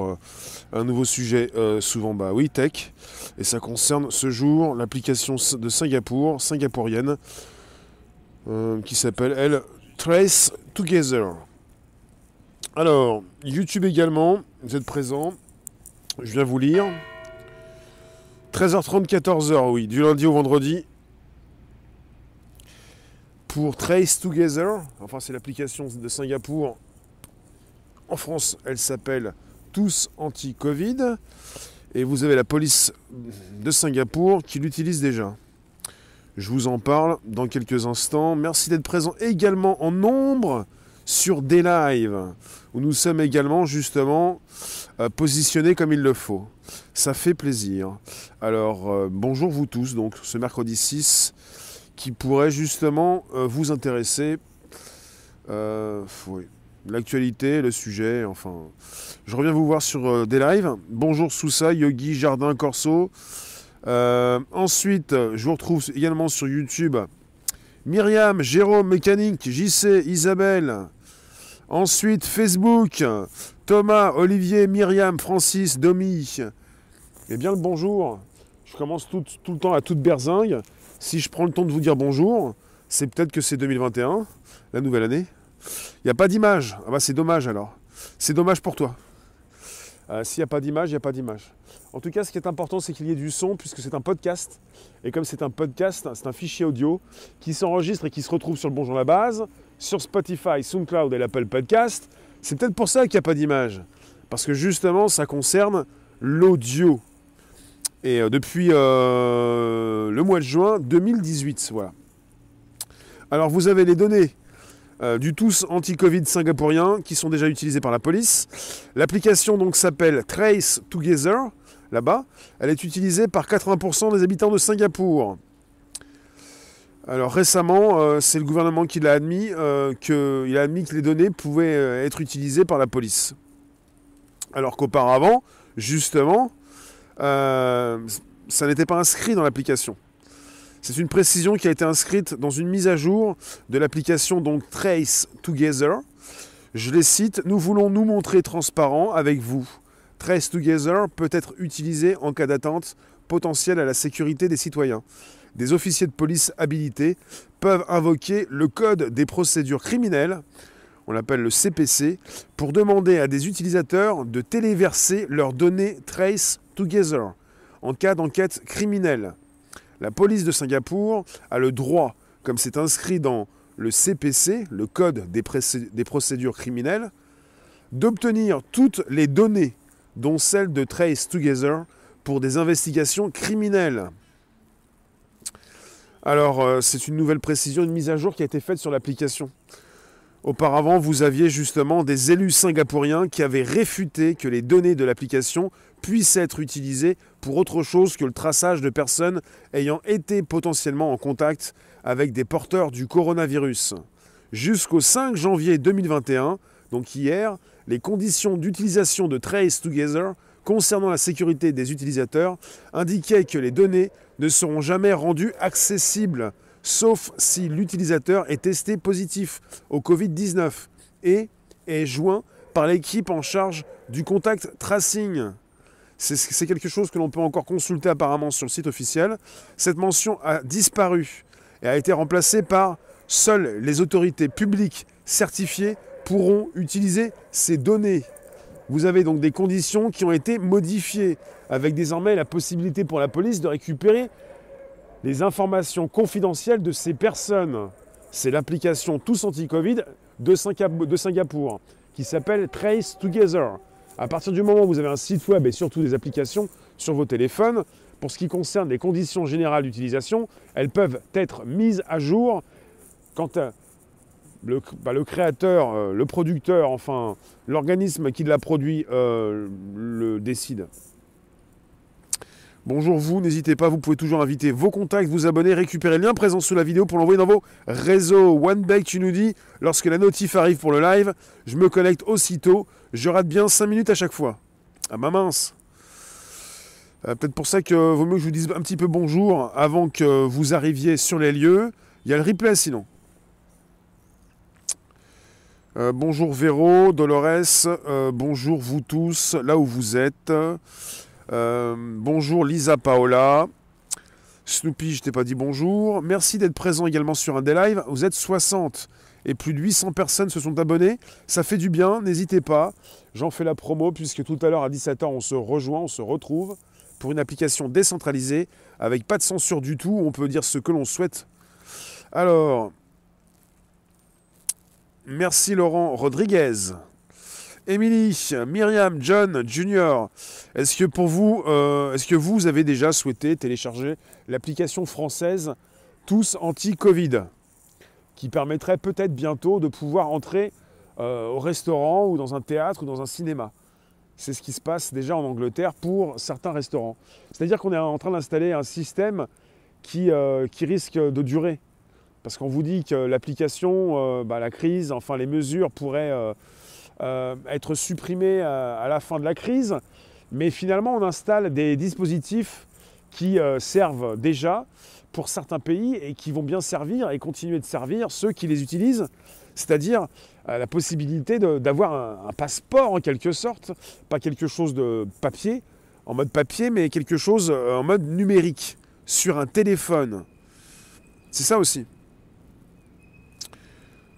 Euh, un nouveau sujet, euh, souvent bah oui, tech, et ça concerne ce jour l'application de Singapour, singapourienne, euh, qui s'appelle, elle, Trace Together. Alors, YouTube également, vous êtes présents, je viens vous lire. 13h30, 14h, oui, du lundi au vendredi. Pour Trace Together, enfin c'est l'application de Singapour. En France, elle s'appelle tous anti-Covid. Et vous avez la police de Singapour qui l'utilise déjà. Je vous en parle dans quelques instants. Merci d'être présent également en nombre sur des lives où nous sommes également justement euh, positionnés comme il le faut. Ça fait plaisir. Alors euh, bonjour vous tous, donc ce mercredi 6 qui pourrait justement euh, vous intéresser. L'actualité, le sujet, enfin. Je reviens vous voir sur euh, des lives. Bonjour Sousa, Yogi, Jardin, Corso. Euh, ensuite, je vous retrouve également sur YouTube. Myriam, Jérôme, Mécanique, JC, Isabelle. Ensuite, Facebook, Thomas, Olivier, Myriam, Francis, Domi. Eh bien, le bonjour. Je commence tout, tout le temps à toute berzingue. Si je prends le temps de vous dire bonjour, c'est peut-être que c'est 2021, la nouvelle année. Il n'y a pas d'image. Ah bah c'est dommage alors. C'est dommage pour toi. Euh, s'il n'y a pas d'image, il n'y a pas d'image. En tout cas, ce qui est important, c'est qu'il y ait du son, puisque c'est un podcast. Et comme c'est un podcast, c'est un fichier audio qui s'enregistre et qui se retrouve sur le Bonjour la base, sur Spotify, SoundCloud et l'Apple Podcast. C'est peut-être pour ça qu'il n'y a pas d'image. Parce que justement, ça concerne l'audio. Et euh, depuis euh, le mois de juin 2018, voilà. Alors vous avez les données euh, du tous anti-Covid singapourien qui sont déjà utilisés par la police. L'application donc s'appelle Trace Together, là-bas. Elle est utilisée par 80% des habitants de Singapour. Alors récemment, euh, c'est le gouvernement qui l'a admis, euh, qu'il a admis que les données pouvaient être utilisées par la police. Alors qu'auparavant, justement, ça n'était pas inscrit dans l'application. C'est une précision qui a été inscrite dans une mise à jour de l'application donc Trace Together. Je les cite, nous voulons nous montrer transparents avec vous. Trace Together peut être utilisé en cas d'attente potentielle à la sécurité des citoyens. Des officiers de police habilités peuvent invoquer le Code des procédures criminelles, on l'appelle le CPC, pour demander à des utilisateurs de téléverser leurs données Trace Together en cas d'enquête criminelle. La police de Singapour a le droit, comme c'est inscrit dans le CPC, le Code des, procédures criminelles, d'obtenir toutes les données, dont celles de Trace Together, pour des investigations criminelles. Alors, euh, c'est une nouvelle précision, une mise à jour qui a été faite sur l'application. Auparavant, vous aviez justement des élus singapouriens qui avaient réfuté que les données de l'application puissent être utilisées pour autre chose que le traçage de personnes ayant été potentiellement en contact avec des porteurs du coronavirus. Jusqu'au 5 janvier 2021, donc hier, les conditions d'utilisation de Trace Together concernant la sécurité des utilisateurs indiquaient que les données ne seront jamais rendues accessibles sauf si l'utilisateur est testé positif au Covid-19 et est joint par l'équipe en charge du contact tracing. C'est quelque chose que l'on peut encore consulter apparemment sur le site officiel. Cette mention a disparu et a été remplacée par seules les autorités publiques certifiées pourront utiliser ces données. Vous avez donc des conditions qui ont été modifiées, avec désormais la possibilité pour la police de récupérer les informations confidentielles de ces personnes. C'est l'application Tous Anti-Covid de, Singapour qui s'appelle Trace Together. À partir du moment où vous avez un site web et surtout des applications sur vos téléphones, pour ce qui concerne les conditions générales d'utilisation, elles peuvent être mises à jour quand euh, le, bah, le, créateur, euh, le producteur, enfin l'organisme qui l'a produit euh, le décide. Bonjour vous, n'hésitez pas, vous pouvez toujours inviter vos contacts, vous abonner, récupérer le lien présent sous la vidéo pour l'envoyer dans vos réseaux. OneBake, tu nous dis, lorsque la notif arrive pour le live, je me connecte aussitôt, je rate bien 5 minutes à chaque fois. Ah ma mince euh, Peut-être pour ça que vaut mieux que je vous dise un petit peu bonjour avant que vous arriviez sur les lieux. Il y a le replay sinon. Euh, bonjour Véro, Dolores, euh, bonjour vous tous, là où vous êtes. Bonjour Lisa Paola. Snoopy, je t'ai pas dit bonjour. Merci d'être présent également sur un des lives. Vous êtes 60 et plus de 800 personnes se sont abonnées. Ça fait du bien, n'hésitez pas. J'en fais la promo puisque tout à l'heure à 17h on se rejoint, on se retrouve pour une application décentralisée avec pas de censure du tout. On peut dire ce que l'on souhaite. Alors, Merci Laurent Rodriguez. Émilie, Myriam, John, Junior, est-ce que pour vous, euh, est-ce que vous avez déjà souhaité télécharger l'application française Tous Anti-Covid, permettrait peut-être bientôt de pouvoir entrer euh, au restaurant ou dans un théâtre ou dans un cinéma. C'est ce qui se passe déjà en Angleterre pour certains restaurants. C'est-à-dire qu'on est en train d'installer un système qui, euh, risque de durer. Parce qu'on vous dit que l'application, euh, bah, la crise, enfin les mesures pourraient être supprimées à, la fin de la crise, mais finalement on installe des dispositifs qui servent déjà pour certains pays et qui vont bien servir et continuer de servir ceux qui les utilisent, c'est-à-dire la possibilité d'avoir un, passeport en quelque sorte, pas quelque chose de papier, en mode papier, mais quelque chose en mode numérique, sur un téléphone. C'est ça aussi.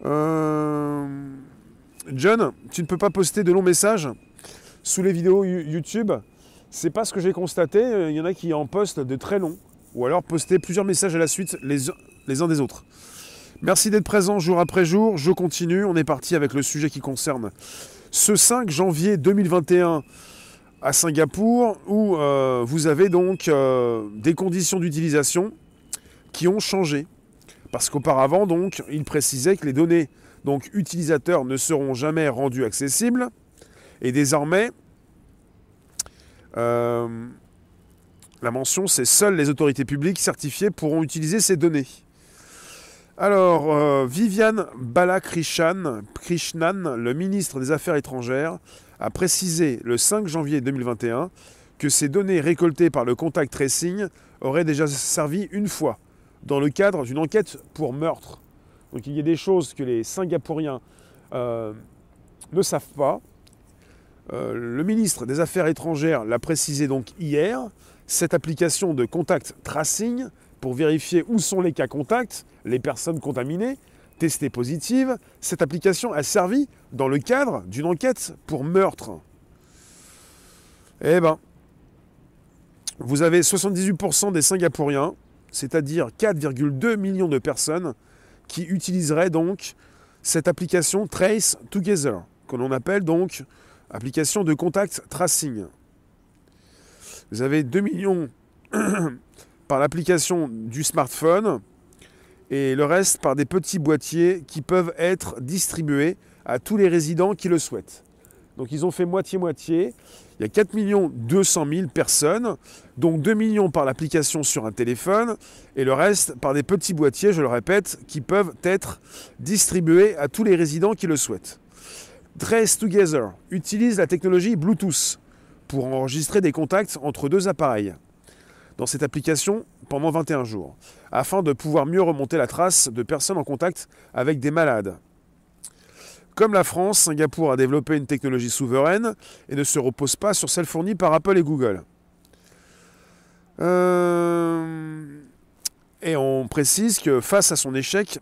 Euh, John, tu ne peux pas poster de longs messages sous les vidéos YouTube. C'est pas ce que j'ai constaté. Il y en a qui en postent de très longs. Ou alors poster plusieurs messages à la suite les, uns des autres. Merci d'être présent jour après jour. Je continue. On est parti avec le sujet qui concerne ce 5 janvier 2021 à Singapour où euh, vous avez donc euh, des conditions d'utilisation qui ont changé. Parce qu'auparavant, donc, il précisait que les données donc, utilisateurs ne seront jamais rendues accessibles. Et désormais, euh, la mention, c'est seules les autorités publiques certifiées pourront utiliser ces données. Alors, euh, Viviane Balakrishnan, Krishnan, le ministre des Affaires étrangères, a précisé le 5 janvier 2021 que ces données récoltées par le contact tracing auraient déjà servi une fois dans le cadre d'une enquête pour meurtre. Donc il y a des choses que les Singapouriens euh, ne savent pas. Euh, le ministre des Affaires étrangères l'a précisé donc hier, cette application de contact tracing pour vérifier où sont les cas contacts, les personnes contaminées, testées positives, cette application a servi dans le cadre d'une enquête pour meurtre. Eh ben, vous avez 78% des Singapouriens c'est-à-dire 4,2 millions de personnes qui utiliseraient donc cette application Trace Together, que l'on appelle donc application de contact tracing. Vous avez 2 millions par l'application du smartphone et le reste par des petits boîtiers qui peuvent être distribués à tous les résidents qui le souhaitent. Donc ils ont fait moitié-moitié. Il y a 4 200 000 personnes, donc 2 millions par l'application sur un téléphone, et le reste par des petits boîtiers, je le répète, qui peuvent être distribués à tous les résidents qui le souhaitent. Trace Together utilise la technologie Bluetooth pour enregistrer des contacts entre deux appareils dans cette application pendant 21 jours, afin de pouvoir mieux remonter la trace de personnes en contact avec des malades. Comme la France, Singapour a développé une technologie souveraine et ne se repose pas sur celle fournie par Apple et Google. Euh, et on précise que face à son échec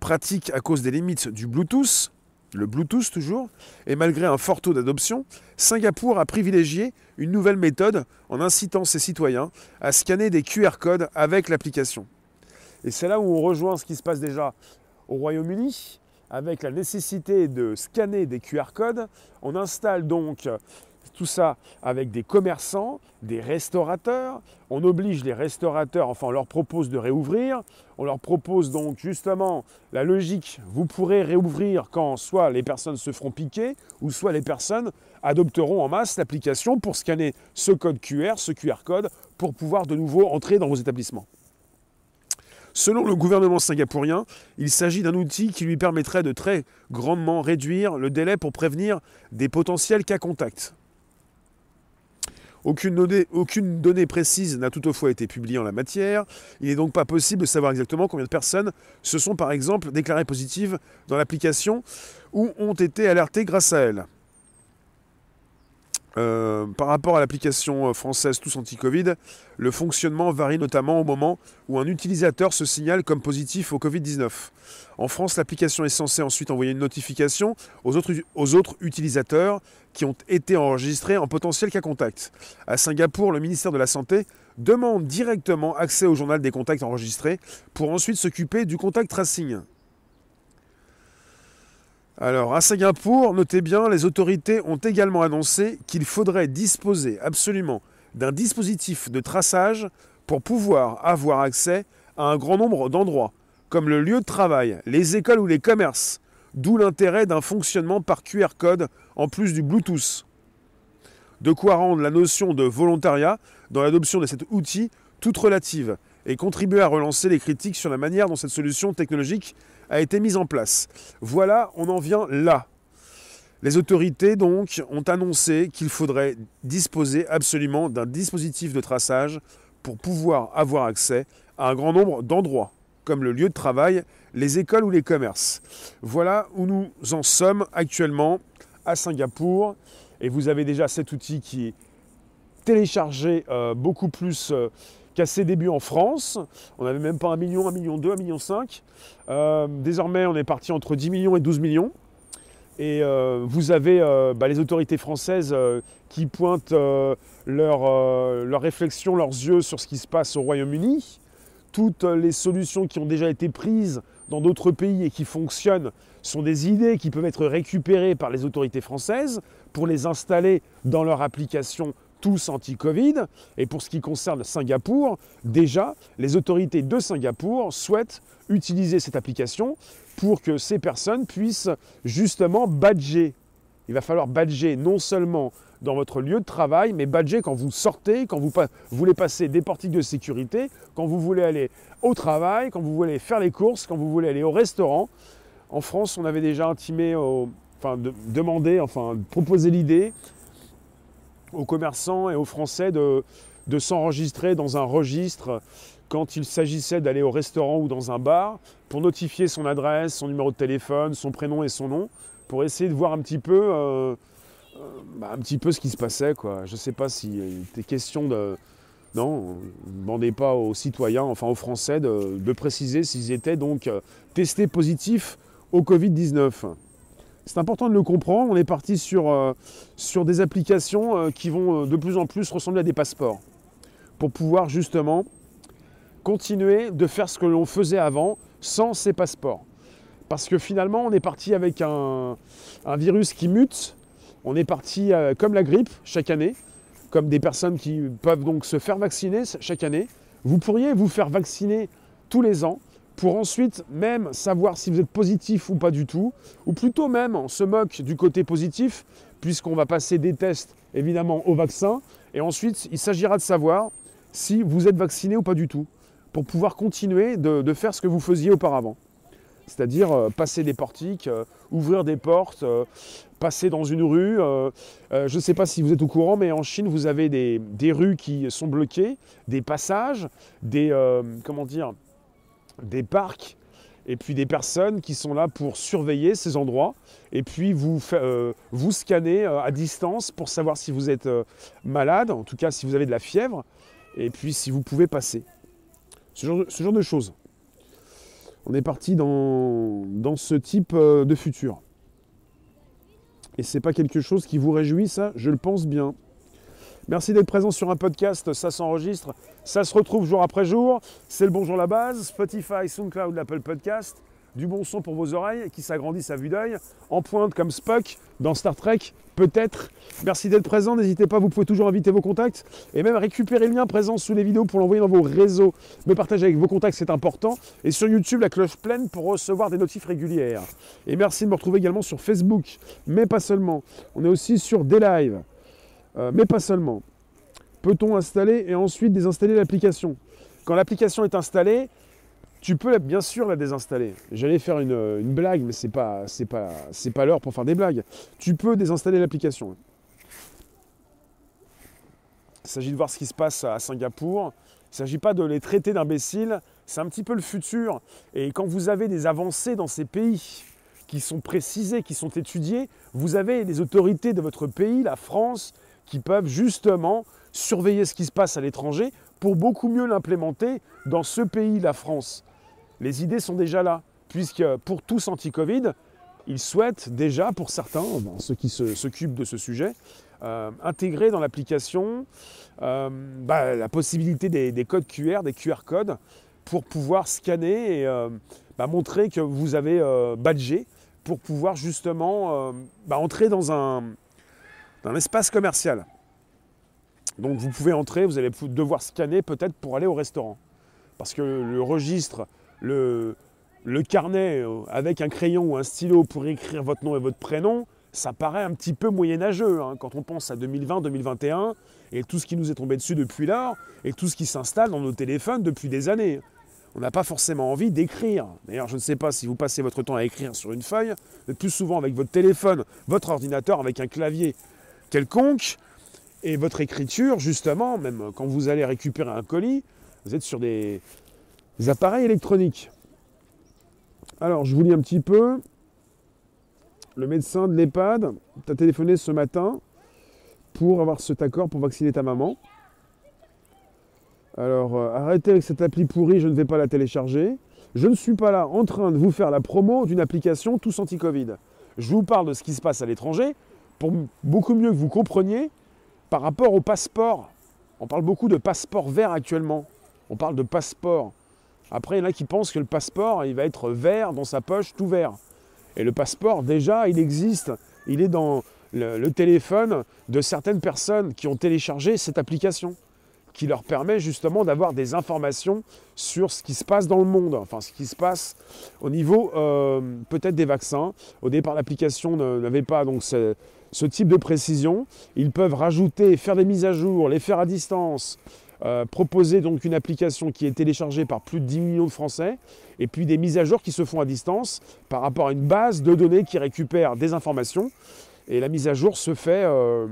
pratique à cause des limites du Bluetooth, le Bluetooth toujours, et malgré un fort taux d'adoption, Singapour a privilégié une nouvelle méthode en incitant ses citoyens à scanner des QR codes avec l'application. Et c'est là où on rejoint ce qui se passe déjà au Royaume-Uni, avec la nécessité de scanner des QR codes. On installe donc tout ça avec des commerçants, des restaurateurs. On oblige les restaurateurs, enfin on leur propose de réouvrir. On leur propose donc justement la logique, vous pourrez réouvrir quand soit les personnes se feront piquer, ou soit les personnes adopteront en masse l'application pour scanner ce code QR, ce QR code, pour pouvoir de nouveau entrer dans vos établissements. Selon le gouvernement singapourien, il s'agit d'un outil qui lui permettrait de très grandement réduire le délai pour prévenir des potentiels cas contacts. Aucune donnée, précise n'a toutefois été publiée en la matière. Il n'est donc pas possible de savoir exactement combien de personnes se sont par exemple déclarées positives dans l'application ou ont été alertées grâce à elle. Euh, par rapport à l'application euh, française Tous Anti-Covid, le fonctionnement varie notamment au moment où un utilisateur se signale comme positif au Covid-19. En France, l'application est censée ensuite envoyer une notification aux autres, aux autres, utilisateurs qui ont été enregistrés en potentiel cas contact. À Singapour, le ministère de la Santé demande directement accès au journal des contacts enregistrés pour ensuite s'occuper du contact tracing. Alors, à Singapour, notez bien, les autorités ont également annoncé qu'il faudrait disposer absolument d'un dispositif de traçage pour pouvoir avoir accès à un grand nombre d'endroits, comme le lieu de travail, les écoles ou les commerces, d'où l'intérêt d'un fonctionnement par QR code en plus du Bluetooth. De quoi rendre la notion de volontariat dans l'adoption de cet outil toute relative et contribuer à relancer les critiques sur la manière dont cette solution technologique a été mise en place. Voilà, on en vient là. Les autorités, donc, ont annoncé qu'il faudrait disposer absolument d'un dispositif de traçage pour pouvoir avoir accès à un grand nombre d'endroits, comme le lieu de travail, les écoles ou les commerces. Voilà où nous en sommes actuellement à Singapour. Et vous avez déjà cet outil qui est téléchargé euh, beaucoup plus euh, qu'à ses débuts en France. On n'avait même pas un million, un million deux, un million cinq. Euh, désormais, on est parti entre 10 millions et 12 millions. Et euh, vous avez euh, bah, les autorités françaises qui pointent leurs leur réflexions, leurs yeux sur ce qui se passe au Royaume-Uni. Toutes les solutions qui ont déjà été prises dans d'autres pays et qui fonctionnent sont des idées qui peuvent être récupérées par les autorités françaises pour les installer dans leur application tous anti-Covid. Et pour ce qui concerne Singapour, déjà, les autorités de Singapour souhaitent utiliser cette application pour que ces personnes puissent justement badger. Il va falloir badger non seulement dans votre lieu de travail, mais badger quand vous sortez, quand vous, voulez passer des portiques de sécurité, quand vous voulez aller au travail, quand vous voulez faire les courses, quand vous voulez aller au restaurant. En France, on avait déjà intimé, enfin demandé, enfin proposé l'idée aux commerçants et aux Français de, s'enregistrer dans un registre quand il s'agissait d'aller au restaurant ou dans un bar pour notifier son adresse, son numéro de téléphone, son prénom et son nom, pour essayer de voir un petit peu, euh, euh, bah, un petit peu ce qui se passait. Quoi. Je ne sais pas s'il était question de... Non, ne demandez pas aux citoyens, enfin aux Français, de, de préciser s'ils étaient donc euh, testés positifs au Covid-19. C'est important de le comprendre. On est parti sur, euh, des applications euh, qui vont euh, de plus en plus ressembler à des passeports pour pouvoir justement continuer de faire ce que l'on faisait avant sans ces passeports. Parce que finalement, on est parti avec un, virus qui mute. On est parti comme la grippe chaque année, comme des personnes qui peuvent donc se faire vacciner chaque année. Vous pourriez vous faire vacciner tous les ans pour ensuite même savoir si vous êtes positif ou pas du tout, ou plutôt même on se moque du côté positif, puisqu'on va passer des tests évidemment au vaccin, et ensuite il s'agira de savoir si vous êtes vacciné ou pas du tout, pour pouvoir continuer de, faire ce que vous faisiez auparavant. C'est-à-dire euh, passer des portiques, euh, ouvrir des portes, euh, passer dans une rue. je ne sais pas si vous êtes au courant, mais en Chine, vous avez des, des rues qui sont bloquées, des passages, des, comment dire, des parcs et puis des personnes qui sont là pour surveiller ces endroits et puis vous, euh, vous scanner euh, à distance pour savoir si vous êtes euh, malade, en tout cas si vous avez de la fièvre, et puis si vous pouvez passer. Ce genre, de choses. On est parti dans, ce type de futur. Et c'est pas quelque chose qui vous réjouit, ça, je le pense bien. Merci d'être présent sur un podcast, ça s'enregistre, ça se retrouve jour après jour. C'est le Bonjour la base, Spotify, SoundCloud, l'Apple Podcast. Du bon son pour vos oreilles qui s'agrandissent à vue d'œil, en pointe comme Spock dans Star Trek, peut-être. Merci d'être présent, n'hésitez pas, vous pouvez toujours inviter vos contacts et même récupérer le lien présent sous les vidéos pour l'envoyer dans vos réseaux. Me partager avec vos contacts, c'est important. Et sur YouTube, la cloche pleine pour recevoir des notifs régulières. Et merci de me retrouver également sur Facebook, mais pas seulement. On est aussi sur des lives. Euh, mais pas seulement. Peut-on installer et ensuite désinstaller l'application? Quand l'application est installée, tu peux bien sûr la désinstaller. J'allais faire une, blague, mais c'est pas, c'est pas, c'est pas l'heure pour faire des blagues. Tu peux désinstaller l'application. s'agit de voir ce qui se passe à Singapour. Il ne s'agit pas de les traiter d'imbéciles, c'est un petit peu le futur. Et quand vous avez des avancées dans ces pays qui sont précisées, qui sont étudiées, vous avez les autorités de votre pays, la France, qui peuvent justement surveiller ce qui se passe à l'étranger pour beaucoup mieux l'implémenter dans ce pays, la France. Les idées sont déjà là, puisque pour tous anti-Covid, ils souhaitent déjà, pour certains, ceux qui s'occupent de ce sujet, euh, intégrer dans l'application euh, bah, la possibilité des, codes QR, des QR codes, pour pouvoir scanner et euh, bah, montrer que vous avez badgé, pour pouvoir justement bah, entrer dans un, un espace commercial. Donc vous pouvez entrer, vous allez devoir scanner peut-être pour aller au restaurant. Parce que le registre, le, le carnet euh, avec un crayon ou un stylo pour écrire votre nom et votre prénom, ça paraît un petit peu moyenâgeux hein, quand on pense à 2020, 2021 et tout ce qui nous est tombé dessus depuis lors et tout ce qui s'installe dans nos téléphones depuis des années. On n'a pas forcément envie d'écrire. D'ailleurs, je ne sais pas si vous passez votre temps à écrire sur une feuille, mais plus souvent avec votre téléphone, votre ordinateur, avec un clavier quelconque, et votre écriture, justement, même quand vous allez récupérer un colis, vous êtes sur des appareils électroniques. Alors, je vous lis un petit peu. Le médecin de l'EHPAD t'a téléphoné ce matin pour avoir cet accord pour vacciner ta maman. Alors, euh, arrêtez avec cette appli pourrie, je ne vais pas la télécharger. Je ne suis pas là en train de vous faire la promo d'une application tous anti-Covid. Je vous parle de ce qui se passe à l'étranger pour beaucoup mieux que vous compreniez par rapport au passeport. On parle beaucoup de passeport vert actuellement. On parle de passeport. Après, il y en a qui pensent que le passeport, il va être vert dans sa poche, tout vert. Et le passeport, déjà, il existe. Il est dans le, téléphone de certaines personnes qui ont téléchargé cette application, qui leur permet justement d'avoir des informations sur ce qui se passe dans le monde, enfin ce qui se passe au niveau euh, peut-être des vaccins. Au départ, l'application n'avait pas donc ce, type de précision. Ils peuvent rajouter, faire des mises à jour, les faire à distance, euh, proposer donc une application qui est téléchargée par plus de 10 millions de Français, et puis des mises à jour qui se font à distance par rapport à une base de données qui récupère des informations. Et la mise à jour se fait euh,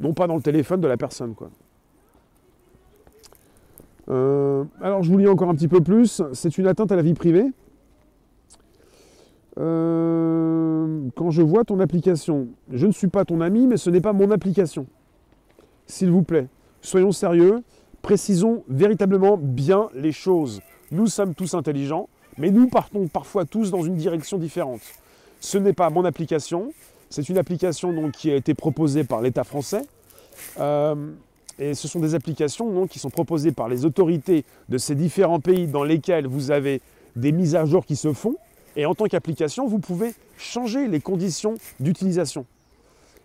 non pas dans le téléphone de la personne. Euh, alors je vous lis encore un petit peu plus. C'est une atteinte à la vie privée. Quand je vois ton application, je ne suis pas ton ami, mais ce n'est pas mon application. S'il vous plaît, soyons sérieux. Précisons véritablement bien les choses. Nous sommes tous intelligents, mais nous partons parfois tous dans une direction différente. Ce n'est pas mon application, c'est une application qui a été proposée par l'État français. Euh, et ce sont des applications qui sont proposées par les autorités de ces différents pays dans lesquels vous avez des mises à jour qui se font. Et en tant qu'application, vous pouvez changer les conditions d'utilisation.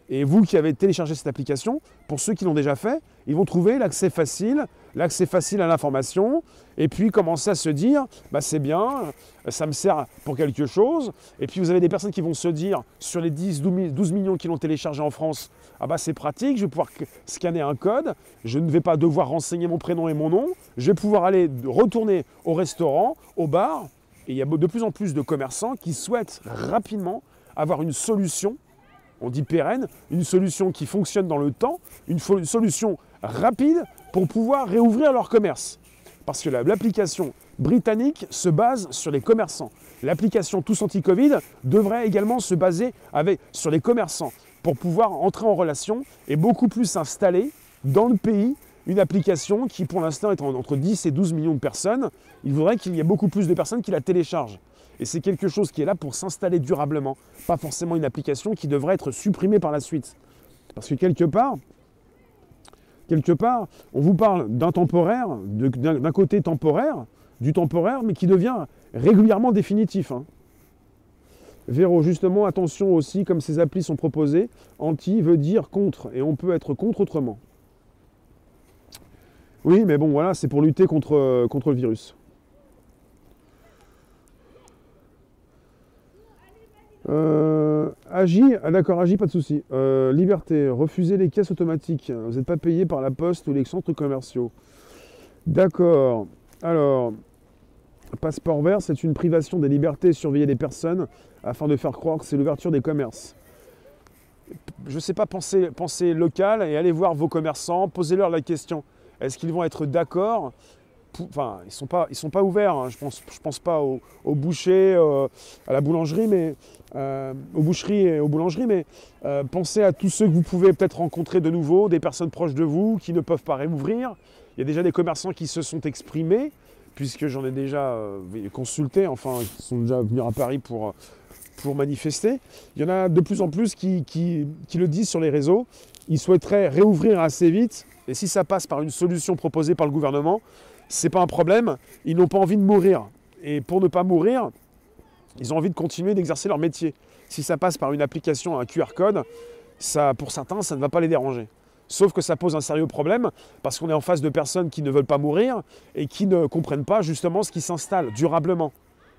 Et vous qui avez téléchargé cette application, pour ceux qui l'ont déjà fait, ils vont trouver l'accès facile, l'accès facile à l'information, et puis commencer à se dire, bah c'est bien, ça me sert pour quelque chose. Et puis vous avez des personnes qui vont se dire, sur les 10, 12 millions qui l'ont téléchargé en France, ah bah c'est pratique, je vais pouvoir scanner un code, je ne vais pas devoir renseigner mon prénom et mon nom, je vais pouvoir aller retourner au restaurant, au bar, et il y a de plus en plus de commerçants qui souhaitent rapidement avoir une solution on dit pérenne, une solution qui fonctionne dans le temps, une, solution rapide pour pouvoir réouvrir leur commerce. Parce que l'application britannique se base sur les commerçants. L'application Tous Anti-Covid devrait également se baser sur les commerçants pour pouvoir entrer en relation et beaucoup plus installer dans le pays une application qui pour l'instant est entre 10 et 12 millions de personnes. Il faudrait qu'il y ait beaucoup plus de personnes qui la téléchargent. Et c'est quelque chose qui est là pour s'installer durablement, pas forcément une application qui devrait être supprimée par la suite. Parce que quelque part, quelque part, on vous parle d'un temporaire, d'un côté temporaire, du temporaire, mais qui devient régulièrement définitif. Hein. Véro, justement, attention aussi, comme ces applis sont proposées, anti veut dire contre, et on peut être contre autrement. Oui, mais bon, voilà, c'est pour lutter contre, contre le virus. Euh, ah d'accord, agis, pas de souci. Euh, liberté, refuser les caisses automatiques. Vous n'êtes pas payé par la poste ou les centres commerciaux. D'accord. Alors, passeport vert, c'est une privation des libertés surveiller les personnes afin de faire croire que c'est l'ouverture des commerces. je ne sais pas, penser, penser local et allez voir vos commerçants, posez-leur la question. Est-ce qu'ils vont être d'accord Enfin, ils ne sont, pas, sont pas ouverts. Hein. Je ne pense, je pense pas aux, bouchers, euh, à la boulangerie, mais euh, aux boucheries et aux boulangeries, mais euh, pensez à tous ceux que vous pouvez peut-être rencontrer de nouveau, des personnes proches de vous qui ne peuvent pas réouvrir. Il y a déjà des commerçants qui se sont exprimés, puisque j'en ai déjà consulté, enfin, qui sont déjà venus à Paris pour, pour manifester. Il y en a de plus en plus qui, qui, qui le disent sur les réseaux. Ils souhaiteraient réouvrir assez vite, et si ça passe par une solution proposée par le gouvernement, c'est pas un problème. Ils n'ont pas envie de mourir. Et pour ne pas mourir, ils ont envie de continuer d'exercer leur métier. Si ça passe par une application, un QR code, pour certains, ça ne va pas les déranger. Sauf que ça pose un sérieux problème parce qu'on est en face de personnes qui ne veulent pas mourir et qui ne comprennent pas justement ce qui s'installe durablement.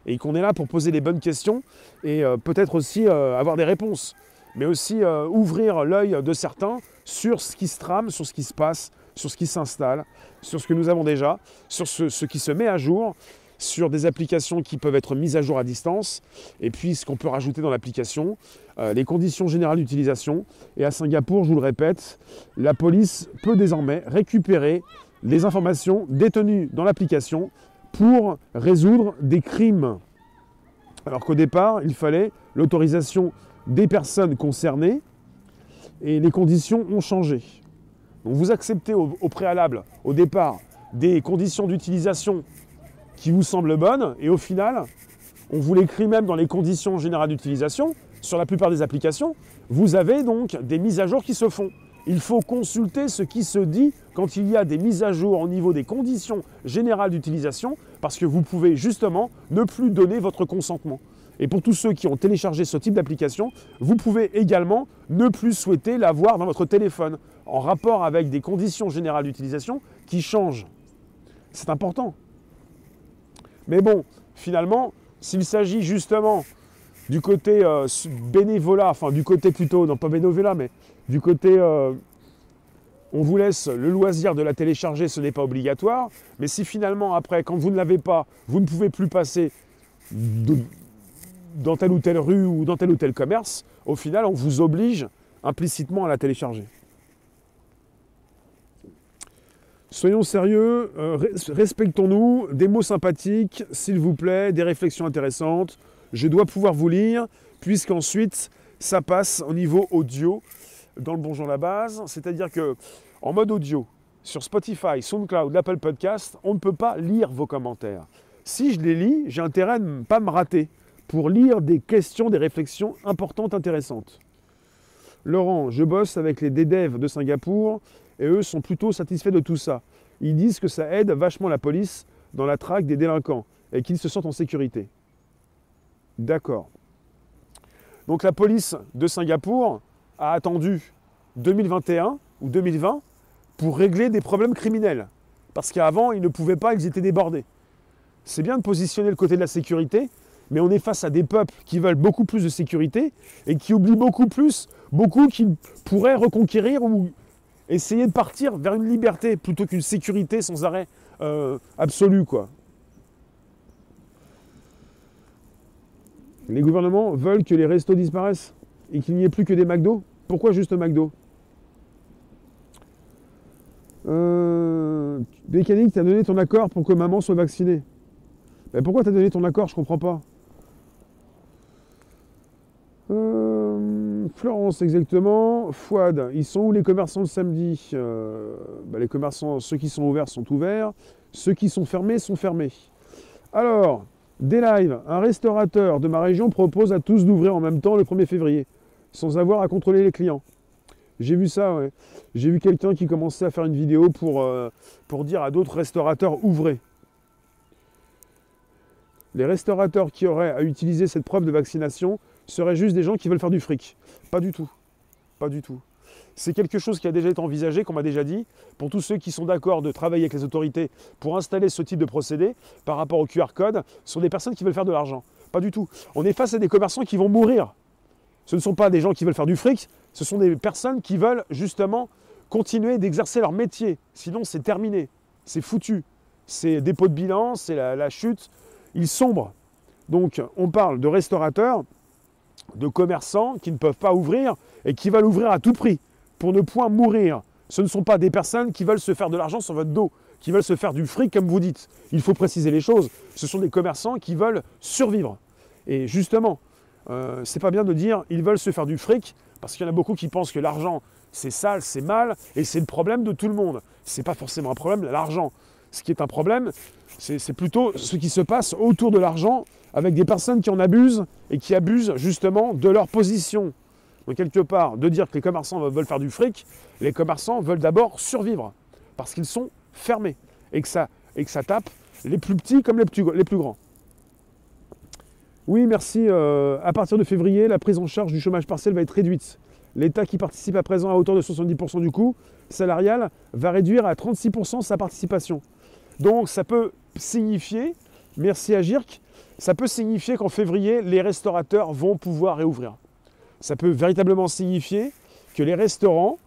Et qu'on est là pour poser les bonnes questions et euh, peut-être aussi euh, avoir des réponses. Mais aussi euh, ouvrir l'œil de certains sur ce qui se trame, sur ce qui se passe, sur ce qui s'installe, sur ce que nous avons déjà, sur ce, qui se met à jour, sur des applications qui peuvent être mises à jour à distance, et puis ce qu'on peut rajouter dans l'application, euh, les conditions générales d'utilisation. Et à Singapour, je vous le répète, la police peut désormais récupérer les informations détenues dans l'application pour résoudre des crimes. Alors qu'au départ, il fallait l'autorisation des personnes concernées, et les conditions ont changé. Donc vous acceptez au, préalable, au départ, des conditions d'utilisation qui vous semblent bonnes, et au final, on vous l'écrit même dans les conditions générales d'utilisation, sur la plupart des applications, vous avez donc des mises à jour qui se font. Il faut consulter ce qui se dit quand il y a des mises à jour au niveau des conditions générales d'utilisation, parce que vous pouvez justement ne plus donner votre consentement. Et pour tous ceux qui ont téléchargé ce type d'application, vous pouvez également ne plus souhaiter l'avoir dans votre téléphone, en rapport avec des conditions générales d'utilisation qui changent. C'est important. Mais bon, finalement, s'il s'agit justement du côté euh, bénévolat, enfin du côté plutôt, non pas bénévolat, mais du côté euh, on vous laisse le loisir de la télécharger, ce n'est pas obligatoire, mais si finalement après, quand vous ne l'avez pas, vous ne pouvez plus passer dans telle ou telle rue ou dans tel ou tel commerce, au final, on vous oblige implicitement à la télécharger. Soyons sérieux, euh, respectons-nous, des mots sympathiques, s'il vous plaît, des réflexions intéressantes. Je dois pouvoir vous lire, puisqu'ensuite, ça passe au niveau audio dans le Bonjour la base. C'est-à-dire que en mode audio, sur Spotify, SoundCloud, l'Apple Podcast, on ne peut pas lire vos commentaires. Si je les lis, j'ai intérêt à ne pas me rater pour lire des questions, des réflexions importantes, intéressantes. Laurent, je bosse avec les DDEV de Singapour et eux sont plutôt satisfaits de tout ça. Ils disent que ça aide vachement la police dans la traque des délinquants et qu'ils se sentent en sécurité. D'accord. Donc la police de Singapour a attendu 2021 ou 2020 pour régler des problèmes criminels. Parce qu'avant, ils ne pouvaient pas, ils étaient débordés. C'est bien de positionner le côté de la sécurité, mais on est face à des peuples qui veulent beaucoup plus de sécurité et qui oublient beaucoup plus, beaucoup qui pourraient reconquérir ou essayer de partir vers une liberté plutôt qu'une sécurité sans arrêt euh, absolue, quoi. Les gouvernements veulent que les restos disparaissent et qu'il n'y ait plus que des McDo. Pourquoi juste McDo? Euh, Mécanique, tu as donné ton accord pour que maman soit vaccinée. Mais pourquoi tu as donné ton accord? Je comprends pas. Euh, Florence, exactement. Fouad, ils sont où les commerçants le samedi euh, bah, Les commerçants, ceux qui sont ouverts sont ouverts. Ceux qui sont fermés sont fermés. Alors, des lives. Un restaurateur de ma région propose à tous d'ouvrir en même temps le 1er février, sans avoir à contrôler les clients. J'ai vu ça. J'ai vu quelqu'un qui commençait à faire une vidéo pour, euh, pour dire à d'autres restaurateurs ouvrez. Les restaurateurs qui auraient à utiliser cette preuve de vaccination seraient juste des gens qui veulent faire du fric. Pas du tout. Pas du tout. C'est quelque chose qui a déjà été envisagé, qu'on m'a déjà dit, pour tous ceux qui sont d'accord de travailler avec les autorités pour installer ce type de procédé par rapport au QR code, ce sont des personnes qui veulent faire de l'argent. Pas du tout. On est face à des commerçants qui vont mourir. Ce ne sont pas des gens qui veulent faire du fric, ce sont des personnes qui veulent justement continuer d'exercer leur métier. Sinon, c'est terminé. C'est foutu. C'est dépôt de bilan, c'est la, la chute. Ils sombrent. Donc, on parle de restaurateurs de commerçants qui ne peuvent pas ouvrir et qui veulent ouvrir à tout prix pour ne point mourir. Ce ne sont pas des personnes qui veulent se faire de l'argent sur votre dos, qui veulent se faire du fric comme vous dites. Il faut préciser les choses. Ce sont des commerçants qui veulent survivre. Et justement, euh, c'est pas bien de dire ils veulent se faire du fric, parce qu'il y en a beaucoup qui pensent que l'argent c'est sale, c'est mal, et c'est le problème de tout le monde. Ce n'est pas forcément un problème, l'argent. Ce qui est un problème, c'est plutôt ce qui se passe autour de l'argent avec des personnes qui en abusent et qui abusent justement de leur position. Donc quelque part, de dire que les commerçants veulent faire du fric, les commerçants veulent d'abord survivre, parce qu'ils sont fermés, et que ça, tape les plus petits comme les plus, les plus grands. Oui, merci. Euh, à partir de février, la prise en charge du chômage partiel va être réduite. L'État qui participe à présent à hauteur de 70% du coût salarial va réduire à 36% sa participation. Donc ça peut signifier, merci à GIRC, ça peut signifier qu'en février, les restaurateurs vont pouvoir réouvrir. Ça peut véritablement signifier que les restaurants,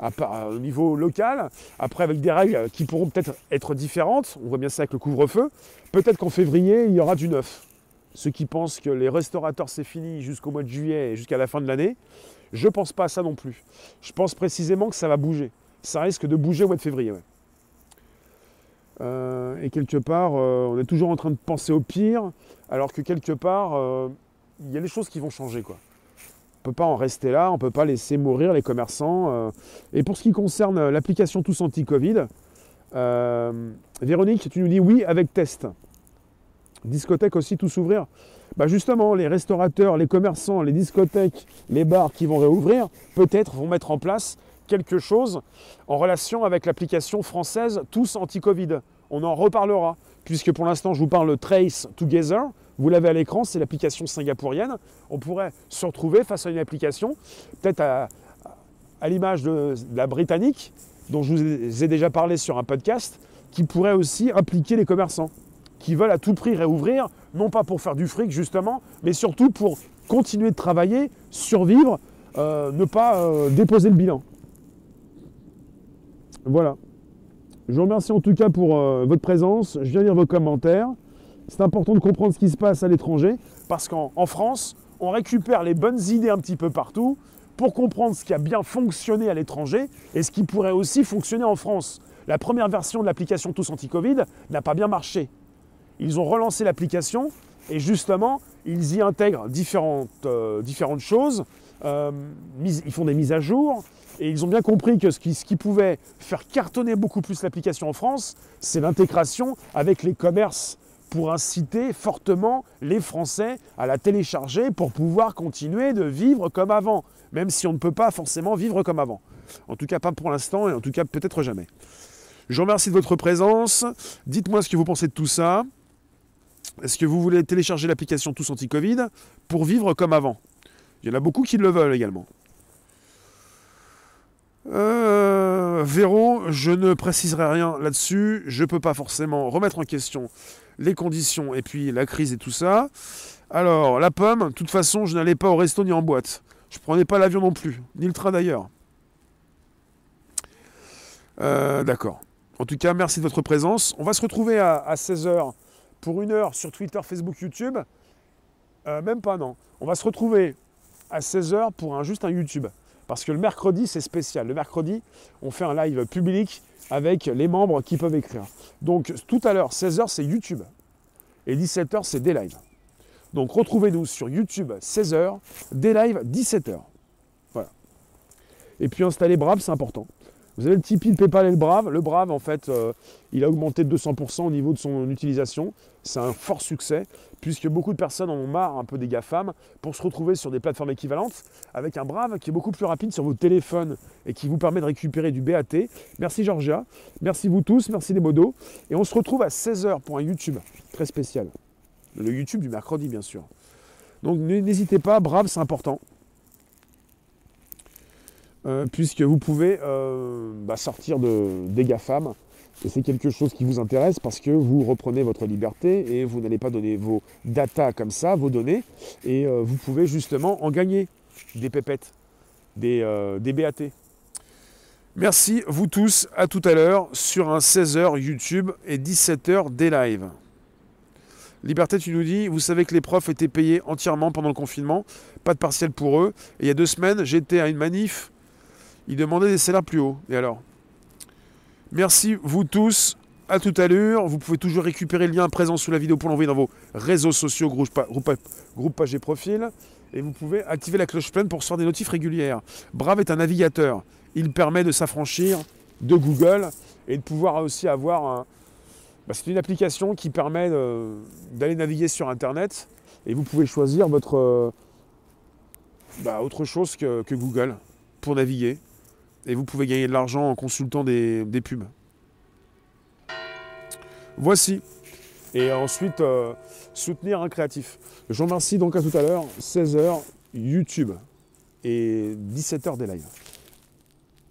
au niveau local, après avec des règles qui pourront peut-être être différentes, on voit bien ça avec le couvre-feu, peut-être qu'en février, il y aura du neuf. Ceux qui pensent que les restaurateurs c'est fini jusqu'au mois de juillet et jusqu'à la fin de l'année, je ne pense pas à ça non plus. Je pense précisément que ça va bouger. Ça risque de bouger au mois de février. Euh, et quelque part, euh, on est toujours en train de penser au pire, alors que quelque part, euh, il y a des choses qui vont changer. Quoi. On ne peut pas en rester là, on ne peut pas laisser mourir les commerçants. Et pour ce qui concerne l'application Tous Anti-Covid, Véronique, tu nous dis oui avec test. Discothèque aussi, tous ouvrir. Bah justement, les restaurateurs, les commerçants, les discothèques, les bars qui vont réouvrir, peut-être vont mettre en place quelque chose en relation avec l'application française Tous Anti-Covid. On en reparlera, puisque pour l'instant, je vous parle Trace Together. Vous l'avez à l'écran, c'est l'application singapourienne. On pourrait se retrouver face à une application, peut-être à, l'image de, de la britannique, dont je vous ai déjà parlé sur un podcast, qui pourrait aussi impliquer les commerçants qui veulent à tout prix réouvrir, non pas pour faire du fric justement, mais surtout pour continuer de travailler, survivre, euh, ne pas euh, déposer le bilan. Voilà. Je vous remercie en tout cas pour euh, votre présence. Je viens lire vos commentaires. C'est important de comprendre ce qui se passe à l'étranger, parce qu'en France, on récupère les bonnes idées un petit peu partout pour comprendre ce qui a bien fonctionné à l'étranger et ce qui pourrait aussi fonctionner en France. La première version de l'application Tous Anti-Covid n'a pas bien marché. Ils ont relancé l'application et justement, ils y intègrent différentes, euh, choses. Euh, ils font des mises à jour et ils ont bien compris que ce qui, pouvait faire cartonner beaucoup plus l'application en France, c'est l'intégration avec les commerces pour inciter fortement les Français à la télécharger pour pouvoir continuer de vivre comme avant, même si on ne peut pas forcément vivre comme avant. En tout cas, pas pour l'instant et en tout cas peut-être jamais. Je vous remercie de votre présence. Dites-moi ce que vous pensez de tout ça. Est-ce que vous voulez télécharger l'application Tous Anti-Covid pour vivre comme avant? Il y en a beaucoup qui le veulent également. Euh, Véro, je ne préciserai rien là-dessus. Je ne peux pas forcément remettre en question les conditions et puis la crise et tout ça. Alors, la pomme, de toute façon, je n'allais pas au resto ni en boîte. Je prenais pas l'avion non plus, ni le train d'ailleurs. Euh, d'accord. En tout cas, merci de votre présence. On va se retrouver à, à 16h pour une heure sur Twitter, Facebook, YouTube. Euh, même pas, non. On va se retrouver à 16h pour juste un YouTube. Parce que le mercredi, c'est spécial. Le mercredi, on fait un live public avec les membres qui peuvent écrire. Donc tout à l'heure, 16h, c'est YouTube. Et 17h, c'est des lives. Donc retrouvez-nous sur YouTube 16h, des lives 17h. Voilà. Et puis installer Brave, c'est important. Vous avez le Tipeee, le PayPal et le Brave. Le Brave, en fait, euh, il a augmenté de 200% au niveau de son utilisation. C'est un fort succès, puisque beaucoup de personnes en ont marre un peu des GAFAM pour se retrouver sur des plateformes équivalentes avec un Brave qui est beaucoup plus rapide sur vos téléphones et qui vous permet de récupérer du BAT. Merci Georgia, merci vous tous, merci les modos. Et on se retrouve à 16h pour un YouTube très spécial. Le YouTube du mercredi, bien sûr. Donc n'hésitez pas, Brave, c'est important. Euh, puisque vous pouvez euh, bah, sortir de, des GAFAM. Et c'est quelque chose qui vous intéresse parce que vous reprenez votre liberté et vous n'allez pas donner vos datas comme ça, vos données, et euh, vous pouvez justement en gagner des pépettes, des, des BAT. Merci vous tous, à tout à l'heure sur un 16h YouTube et 17h des lives. Liberté, tu nous dis, vous savez que les profs étaient payés entièrement pendant le confinement, pas de partiel pour eux. Et il y a deux semaines, j'étais à une manif, ils demandaient des salaires plus hauts. Et alors? Merci vous tous, à tout à l'heure. Vous pouvez toujours récupérer le lien présent sous la vidéo pour l'envoyer dans vos réseaux sociaux, groupe, groupe, page et profil. Et vous pouvez activer la cloche pleine pour recevoir des notifs régulières. Brave est un navigateur. Il permet de s'affranchir de Google et de pouvoir aussi avoir un, bah, c'est une application qui permet d'aller naviguer sur Internet et vous pouvez choisir votre bah, autre chose que, Google pour naviguer. Et vous pouvez gagner de l'argent en consultant des, pubs. Voici. Et ensuite, euh, soutenir un créatif. Je vous remercie donc à tout à l'heure, 16h, YouTube et 17h des lives.